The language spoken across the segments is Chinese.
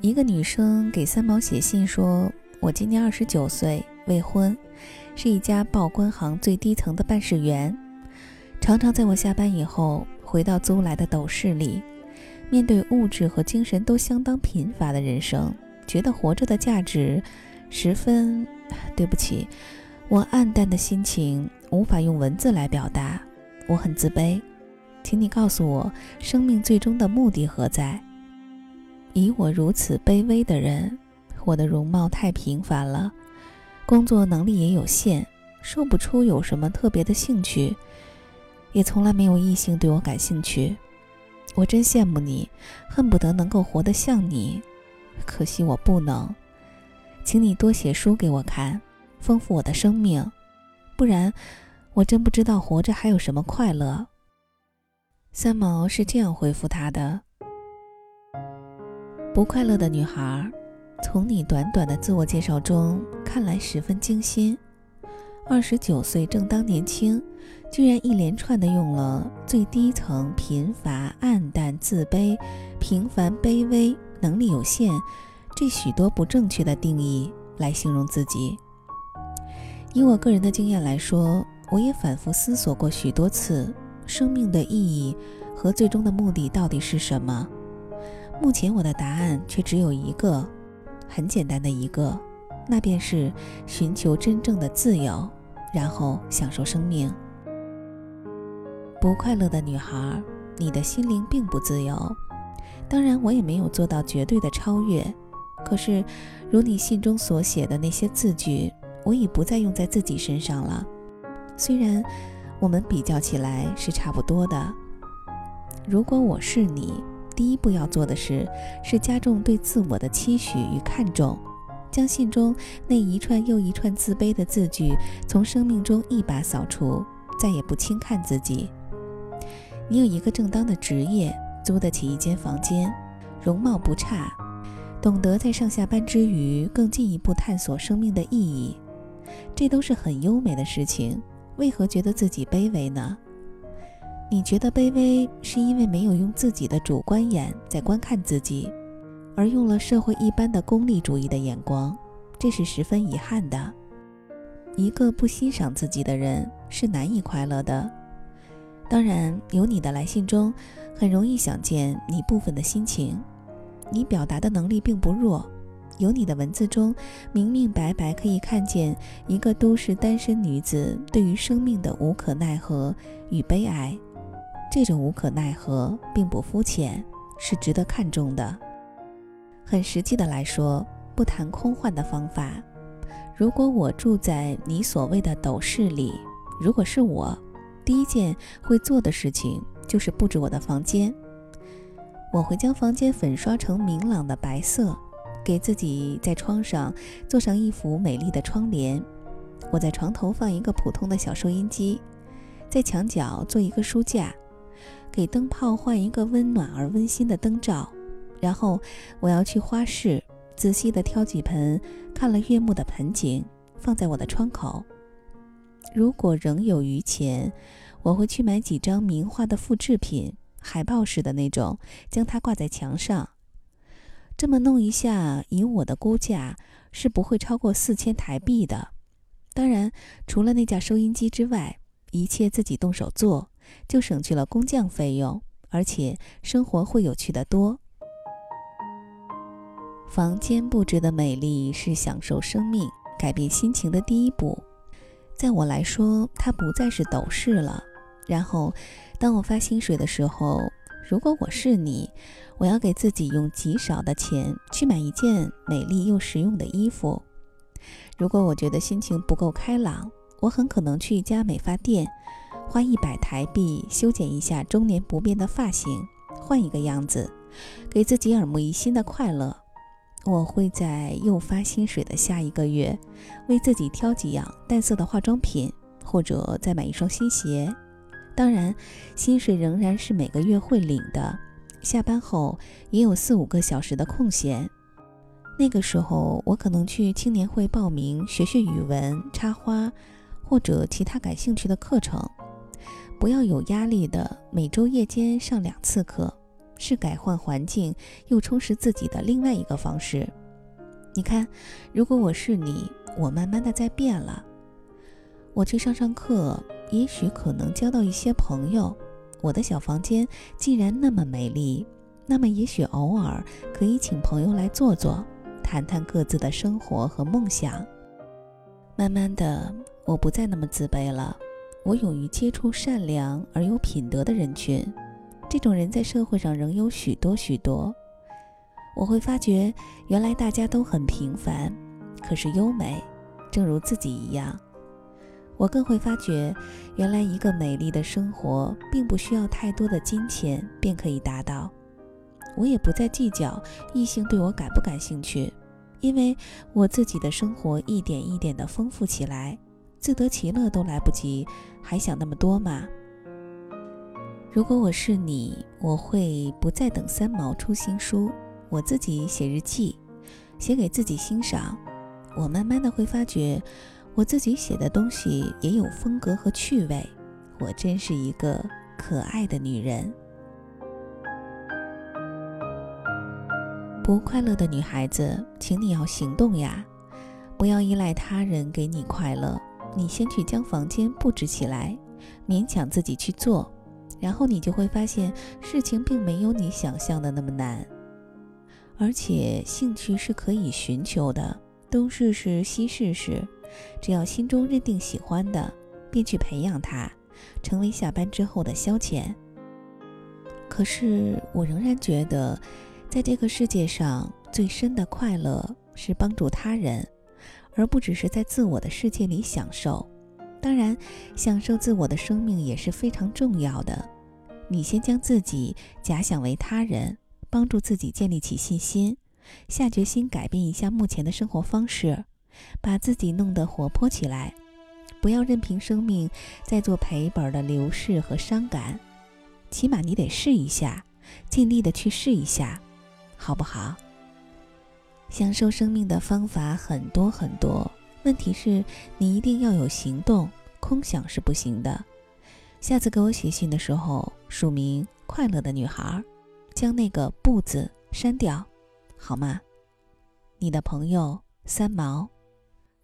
一个女生给三毛写信说：“我今年二十九岁，未婚，是一家报关行最低层的办事员。常常在我下班以后回到租来的斗室里，面对物质和精神都相当贫乏的人生，觉得活着的价值十分……对不起，我暗淡的心情无法用文字来表达，我很自卑，请你告诉我，生命最终的目的何在？”以我如此卑微的人，我的容貌太平凡了，工作能力也有限，说不出有什么特别的兴趣，也从来没有异性对我感兴趣。我真羡慕你，恨不得能够活得像你，可惜我不能。请你多写书给我看，丰富我的生命，不然我真不知道活着还有什么快乐。三毛是这样回复他的。不快乐的女孩，从你短短的自我介绍中看来十分精心。二十九岁正当年轻，居然一连串的用了最低层、贫乏、暗淡、自卑、平凡、卑微、能力有限这许多不正确的定义来形容自己。以我个人的经验来说，我也反复思索过许多次，生命的意义和最终的目的到底是什么。目前我的答案却只有一个，很简单的一个，那便是寻求真正的自由，然后享受生命。不快乐的女孩，你的心灵并不自由。当然，我也没有做到绝对的超越。可是，如你信中所写的那些字句，我已不再用在自己身上了。虽然我们比较起来是差不多的。如果我是你。第一步要做的事是加重对自我的期许与看重，将信中那一串又一串自卑的字句从生命中一把扫除，再也不轻看自己。你有一个正当的职业，租得起一间房间，容貌不差，懂得在上下班之余更进一步探索生命的意义，这都是很优美的事情。为何觉得自己卑微呢？你觉得卑微，是因为没有用自己的主观眼在观看自己，而用了社会一般的功利主义的眼光，这是十分遗憾的。一个不欣赏自己的人是难以快乐的。当然，由你的来信中，很容易想见你部分的心情。你表达的能力并不弱，由你的文字中，明明白白可以看见一个都市单身女子对于生命的无可奈何与悲哀。这种无可奈何并不肤浅，是值得看重的。很实际的来说，不谈空幻的方法。如果我住在你所谓的斗室里，如果是我，第一件会做的事情就是布置我的房间。我会将房间粉刷成明朗的白色，给自己在窗上做上一幅美丽的窗帘。我在床头放一个普通的小收音机，在墙角做一个书架。给灯泡换一个温暖而温馨的灯罩，然后我要去花市，仔细地挑几盆看了悦目的盆景，放在我的窗口。如果仍有余钱，我会去买几张名画的复制品，海报式的那种，将它挂在墙上。这么弄一下，以我的估价是不会超过四千台币的。当然，除了那架收音机之外，一切自己动手做。就省去了工匠费用，而且生活会有趣的多。房间布置的美丽是享受生命、改变心情的第一步。在我来说，它不再是斗室了。然后，当我发薪水的时候，如果我是你，我要给自己用极少的钱去买一件美丽又实用的衣服。如果我觉得心情不够开朗，我很可能去一家美发店。花一百台币修剪一下中年不变的发型，换一个样子，给自己耳目一新的快乐。我会在又发薪水的下一个月，为自己挑几样淡色的化妆品，或者再买一双新鞋。当然，薪水仍然是每个月会领的。下班后也有四五个小时的空闲，那个时候我可能去青年会报名学学语文、插花，或者其他感兴趣的课程。不要有压力的，每周夜间上两次课，是改换环境又充实自己的另外一个方式。你看，如果我是你，我慢慢的在变了。我去上上课，也许可能交到一些朋友。我的小房间既然那么美丽，那么也许偶尔可以请朋友来坐坐，谈谈各自的生活和梦想。慢慢的，我不再那么自卑了。我勇于接触善良而有品德的人群，这种人在社会上仍有许多许多。我会发觉，原来大家都很平凡，可是优美，正如自己一样。我更会发觉，原来一个美丽的生活，并不需要太多的金钱便可以达到。我也不再计较异性对我感不感兴趣，因为我自己的生活一点一点的丰富起来。自得其乐都来不及，还想那么多吗？如果我是你，我会不再等三毛出新书，我自己写日记，写给自己欣赏。我慢慢的会发觉，我自己写的东西也有风格和趣味。我真是一个可爱的女人。不快乐的女孩子，请你要行动呀，不要依赖他人给你快乐。你先去将房间布置起来，勉强自己去做，然后你就会发现事情并没有你想象的那么难。而且兴趣是可以寻求的，东试试西试试，只要心中认定喜欢的，便去培养它，成为下班之后的消遣。可是我仍然觉得，在这个世界上最深的快乐是帮助他人。而不只是在自我的世界里享受，当然，享受自我的生命也是非常重要的。你先将自己假想为他人，帮助自己建立起信心，下决心改变一下目前的生活方式，把自己弄得活泼起来，不要任凭生命在做赔本的流逝和伤感。起码你得试一下，尽力的去试一下，好不好？享受生命的方法很多很多，问题是你一定要有行动，空想是不行的。下次给我写信的时候，署名“快乐的女孩”，将那个“不”字删掉，好吗？你的朋友三毛。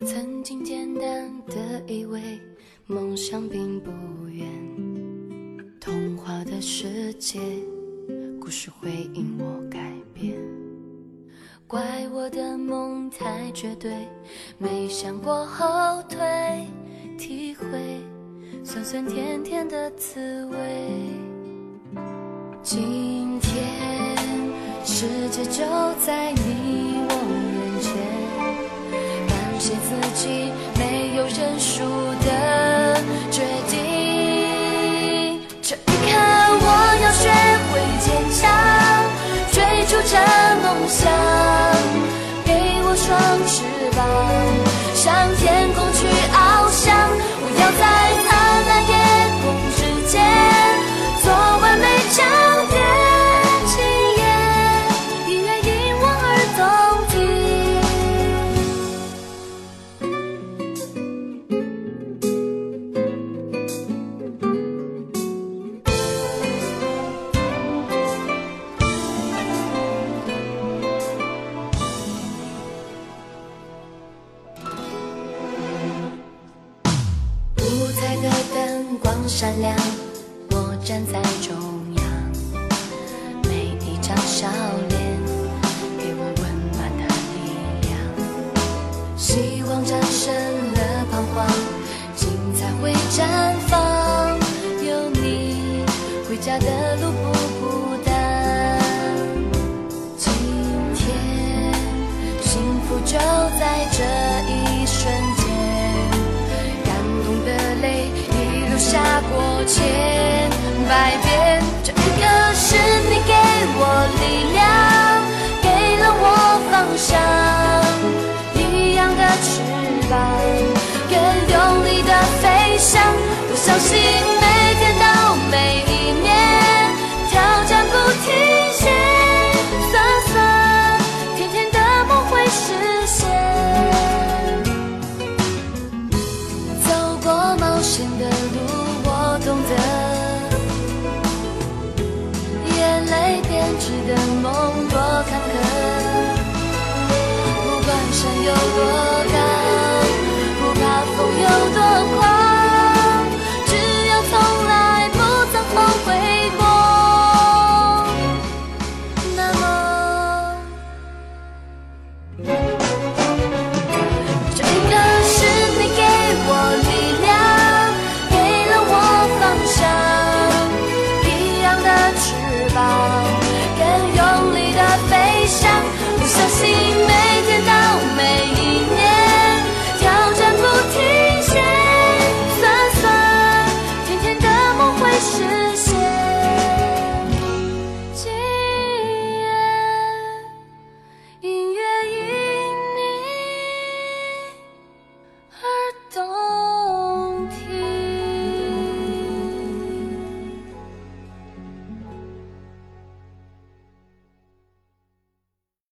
曾经简单的以为梦想并不远，童话的世界，故事会因我改变。怪我的梦太绝对，没想过后退，体会酸酸甜甜的滋味。今天世界就在你我面前，感谢自己没有认输的决定。这一刻，我要学会坚强，追逐着梦想。家的路不孤单。今天，幸福就在这一瞬间，感动的泪已流。下过千百遍，这一刻是你给我力 more